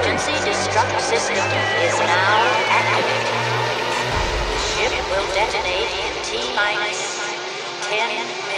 emergency destruct system is now activated. The ship will detonate in T minus 10,